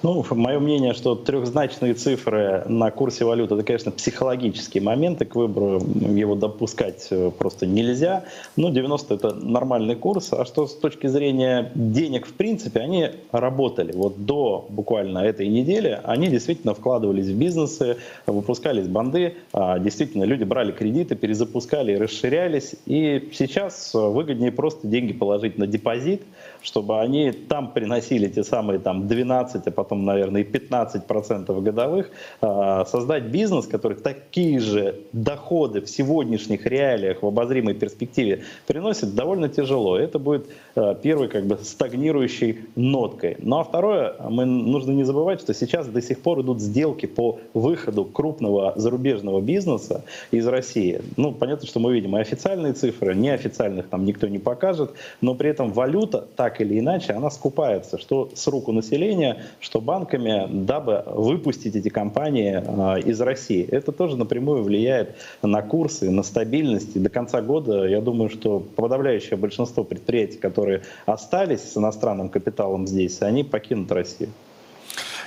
Ну, мое мнение, что трехзначные цифры на курсе валюты, это, конечно, психологический момент, и к выбору его допускать э, просто нельзя. Но 90 это нормальный курс. А что с точки зрения денег, в принципе, они работали. Вот до буквально этой недели они действительно вкладывались в бизнесы, выпускались банды, а действительно люди брали кредиты, перезапускали и расширялись. И сейчас выгоднее просто деньги положить на депозит, чтобы они там приносили те самые там 12, а потом, наверное, и 15% годовых, а, создать бизнес, который такие же доходы в сегодняшних реалиях в обозримой перспективе приносит, довольно тяжело. Это будет а, первой как бы стагнирующей ноткой. Ну а второе, мы нужно не забывать, что сейчас до сих пор идут сделки по выходу крупного зарубежного бизнеса из России. Ну, понятно, что мы видим и официальные цифры, неофициальных там никто не покажет, но при этом валюта так или иначе, она скупается, что с руку населения, что банками, дабы выпустить эти компании а, из России. Это тоже напрямую влияет на курсы, на стабильность. И до конца года, я думаю, что подавляющее большинство предприятий, которые остались с иностранным капиталом здесь, они покинут Россию.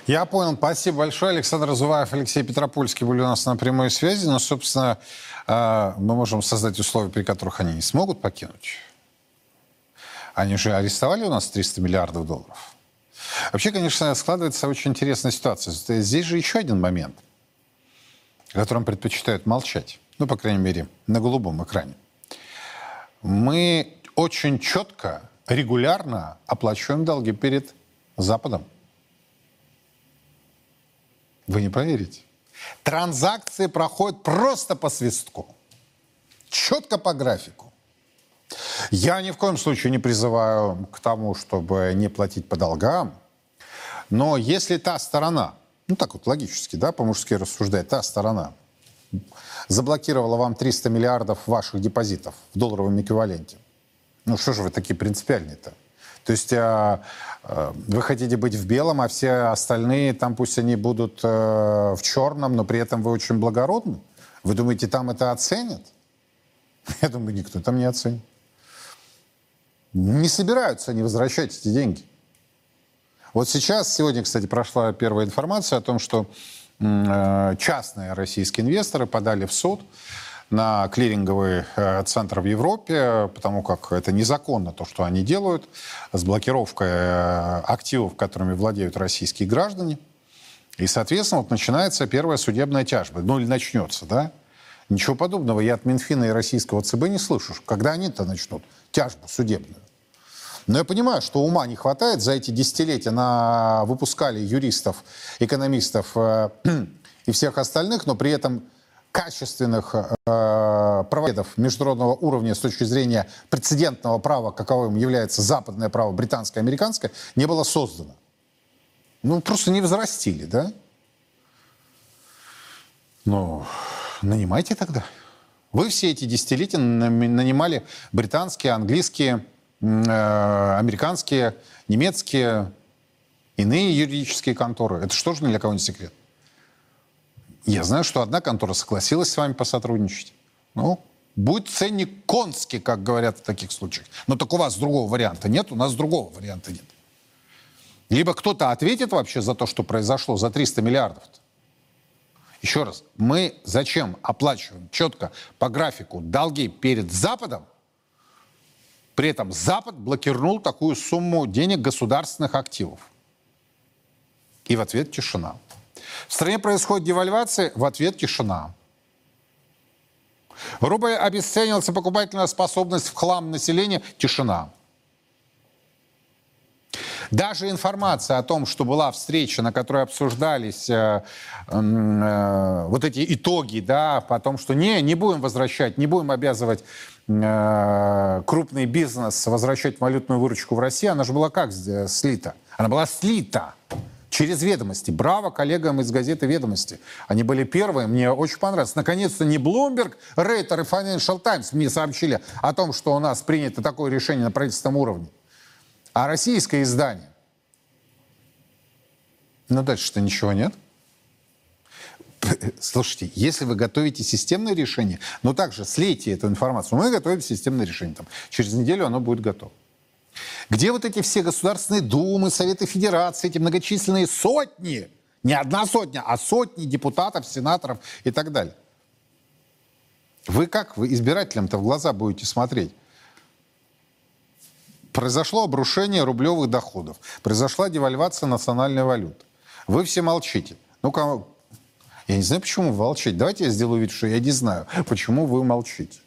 Я понял. Спасибо большое. Александр Разуваев, Алексей Петропольский были у нас на прямой связи. Но, собственно, а, мы можем создать условия, при которых они не смогут покинуть. Они же арестовали у нас 300 миллиардов долларов. Вообще, конечно, складывается очень интересная ситуация. Здесь же еще один момент, о котором предпочитают молчать. Ну, по крайней мере, на голубом экране. Мы очень четко, регулярно оплачиваем долги перед Западом. Вы не поверите. Транзакции проходят просто по свистку. Четко по графику. Я ни в коем случае не призываю к тому, чтобы не платить по долгам. Но если та сторона, ну так вот логически, да, по-мужски рассуждать, та сторона заблокировала вам 300 миллиардов ваших депозитов в долларовом эквиваленте, ну что же вы такие принципиальные-то? То есть а, а, вы хотите быть в белом, а все остальные там пусть они будут а, в черном, но при этом вы очень благородны? Вы думаете, там это оценят? [laughs] Я думаю, никто там не оценит. Не собираются они возвращать эти деньги. Вот сейчас, сегодня, кстати, прошла первая информация о том, что э, частные российские инвесторы подали в суд на клиринговый э, центр в Европе, потому как это незаконно то, что они делают, с блокировкой э, активов, которыми владеют российские граждане. И, соответственно, вот начинается первая судебная тяжба. Ну или начнется, да? Ничего подобного я от Минфина и российского ЦБ не слышу. Когда они-то начнут тяжбу судебную? Но я понимаю, что ума не хватает. За эти десятилетия на... выпускали юристов, экономистов э, [clears throat] и всех остальных, но при этом качественных э, правоведов международного уровня с точки зрения прецедентного права, каковым является западное право, британское, американское, не было создано. Ну, просто не взрастили, да? Ну, нанимайте тогда. Вы все эти десятилетия нанимали британские, английские, американские, немецкие, иные юридические конторы. Это что же для кого-нибудь секрет? Я знаю, что одна контора согласилась с вами посотрудничать. Ну, будет ценник конский, как говорят в таких случаях. Но так у вас другого варианта нет, у нас другого варианта нет. Либо кто-то ответит вообще за то, что произошло, за 300 миллиардов. -то. Еще раз, мы зачем оплачиваем четко по графику долги перед Западом, при этом Запад блокирнул такую сумму денег государственных активов. И в ответ тишина. В стране происходит девальвация, в ответ тишина. Рубль обесценился, покупательная способность в хлам населения, тишина. Даже информация о том, что была встреча, на которой обсуждались э, э, вот эти итоги, да, по том, что не, не будем возвращать, не будем обязывать крупный бизнес возвращать валютную выручку в Россию, она же была как слита? Она была слита через ведомости. Браво коллегам из газеты «Ведомости». Они были первые, мне очень понравилось. Наконец-то не Bloomberg, Рейтер и Financial Times мне сообщили о том, что у нас принято такое решение на правительственном уровне а российское издание. Ну, дальше-то ничего нет. [laughs] Слушайте, если вы готовите системное решение, ну также слейте эту информацию. Мы готовим системное решение. Там, через неделю оно будет готово. Где вот эти все государственные думы, Советы Федерации, эти многочисленные сотни, не одна сотня, а сотни депутатов, сенаторов и так далее? Вы как? Вы избирателям-то в глаза будете смотреть? произошло обрушение рублевых доходов, произошла девальвация национальной валюты. Вы все молчите. Ну-ка, я не знаю, почему вы молчите. Давайте я сделаю вид, что я не знаю, почему вы молчите.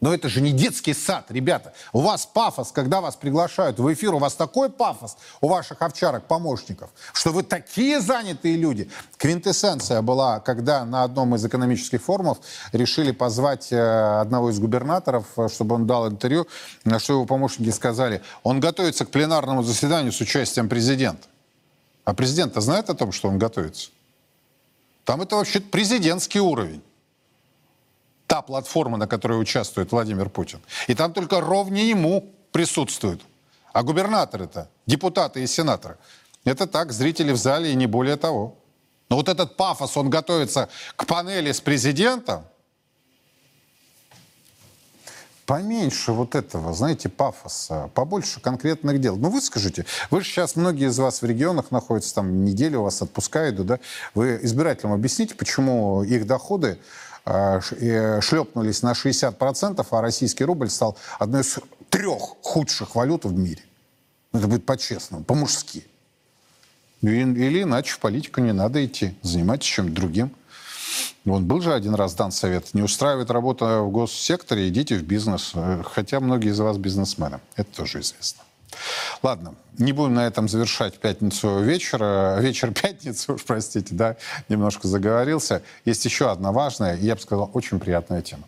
Но это же не детский сад, ребята. У вас пафос, когда вас приглашают в эфир, у вас такой пафос у ваших овчарок-помощников, что вы такие занятые люди. Квинтэссенция была, когда на одном из экономических форумов решили позвать э, одного из губернаторов, э, чтобы он дал интервью, на что его помощники сказали, он готовится к пленарному заседанию с участием президента. А президент-то знает о том, что он готовится? Там это вообще президентский уровень та платформа, на которой участвует Владимир Путин. И там только ровнее ему присутствуют. А губернаторы-то, депутаты и сенаторы, это так, зрители в зале и не более того. Но вот этот пафос, он готовится к панели с президентом, поменьше вот этого, знаете, пафоса, побольше конкретных дел. Ну, вы скажите, вы же сейчас, многие из вас в регионах находятся, там неделю у вас отпускают, да? Вы избирателям объясните, почему их доходы Э, э, шлепнулись на 60%, а российский рубль стал одной из трех худших валют в мире. Ну, это будет по-честному, по-мужски. Или иначе в политику не надо идти, занимайтесь чем-то другим. Вон был же один раз дан совет. Не устраивает работа в госсекторе, идите в бизнес. Э, хотя многие из вас бизнесмены. Это тоже известно. Ладно, не будем на этом завершать пятницу вечера. Вечер [laughs] пятницы, уж простите, да, немножко заговорился. Есть еще одна важная, я бы сказал, очень приятная тема.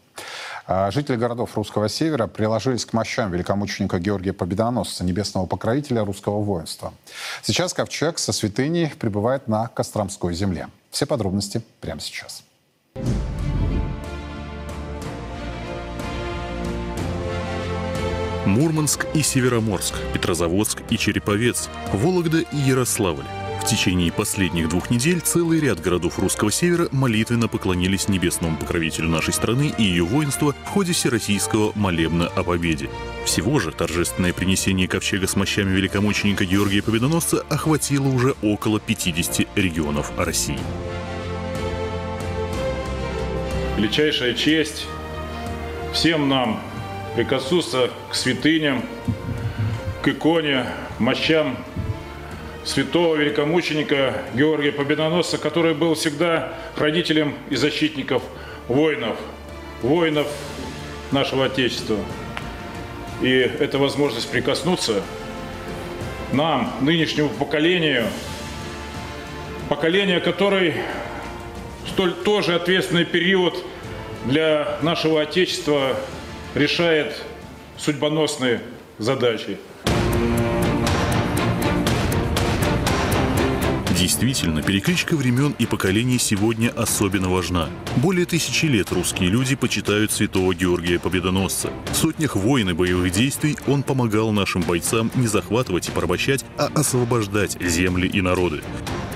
А, жители городов русского севера приложились к мощам великомученика Георгия Победоносца, небесного покровителя русского воинства. Сейчас ковчег со святыней прибывает на Костромской земле. Все подробности прямо сейчас. Мурманск и Североморск, Петрозаводск и Череповец, Вологда и Ярославль. В течение последних двух недель целый ряд городов русского севера молитвенно поклонились небесному покровителю нашей страны и ее воинства в ходе всероссийского молебна о победе. Всего же торжественное принесение ковчега с мощами великомученика Георгия Победоносца охватило уже около 50 регионов России. Величайшая честь всем нам прикоснуться к святыням, к иконе, мощам святого великомученика Георгия Победоносца, который был всегда хранителем и защитников воинов, воинов нашего Отечества. И эта возможность прикоснуться нам, нынешнему поколению, поколение, которое столь тоже ответственный период для нашего Отечества решает судьбоносные задачи. Действительно, перекличка времен и поколений сегодня особенно важна. Более тысячи лет русские люди почитают святого Георгия Победоносца. В сотнях войн и боевых действий он помогал нашим бойцам не захватывать и порабощать, а освобождать земли и народы.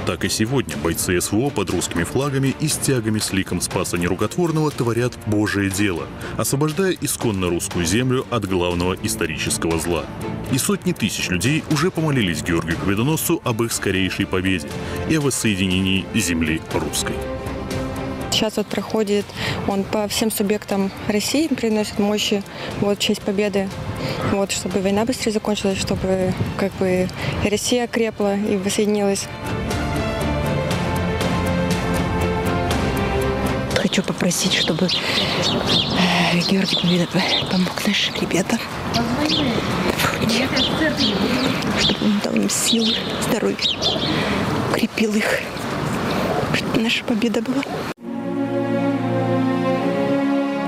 Так и сегодня бойцы СВО под русскими флагами и стягами с ликом Спаса Нерукотворного творят Божие дело, освобождая исконно русскую землю от главного исторического зла. И сотни тысяч людей уже помолились Георгию Победоносцу об их скорейшей победе и о воссоединении земли русской. Сейчас вот проходит, он по всем субъектам России приносит мощи, вот, честь победы, вот, чтобы война быстрее закончилась, чтобы как бы Россия крепла и воссоединилась. Хочу попросить, чтобы э, Георгий Победа помог нашим ребятам. Чтобы он дал им силы, здоровье, укрепил их, чтобы наша победа была.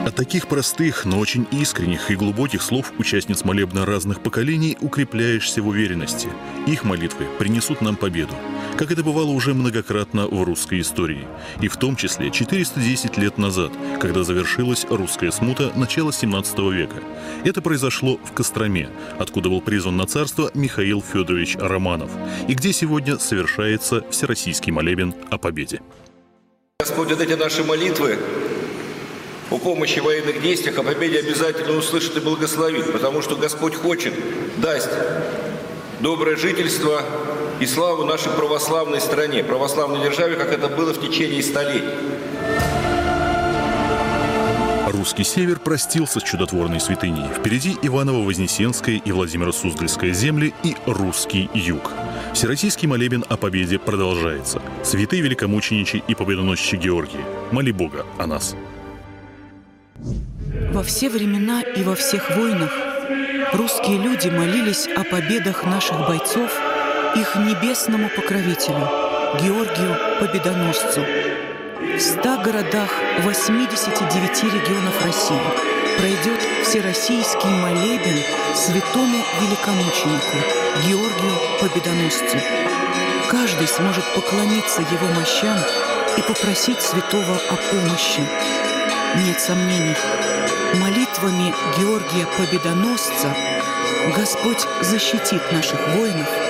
От таких простых, но очень искренних и глубоких слов участниц молебна разных поколений укрепляешься в уверенности. Их молитвы принесут нам победу, как это бывало уже многократно в русской истории. И в том числе 410 лет назад, когда завершилась русская смута начала 17 века. Это произошло в Костроме, откуда был призван на царство Михаил Федорович Романов, и где сегодня совершается Всероссийский молебен о победе. Господь, вот эти наши молитвы о помощи в военных действиях, о победе обязательно услышит и благословит, потому что Господь хочет даст доброе жительство и славу нашей православной стране, православной державе, как это было в течение столетий. Русский север простился с чудотворной святыней. Впереди Иваново-Вознесенская и Владимиро-Суздальская земли и русский юг. Всероссийский молебен о победе продолжается. Святые великомученичи и победоносчи Георгии. Моли Бога о нас. Во все времена и во всех войнах русские люди молились о победах наших бойцов их небесному покровителю, Георгию Победоносцу. В 100 городах 89 регионов России пройдет всероссийский молебен святому великомученику Георгию Победоносцу. Каждый сможет поклониться его мощам и попросить святого о помощи. Нет сомнений, молитвами Георгия Победоносца Господь защитит наших воинов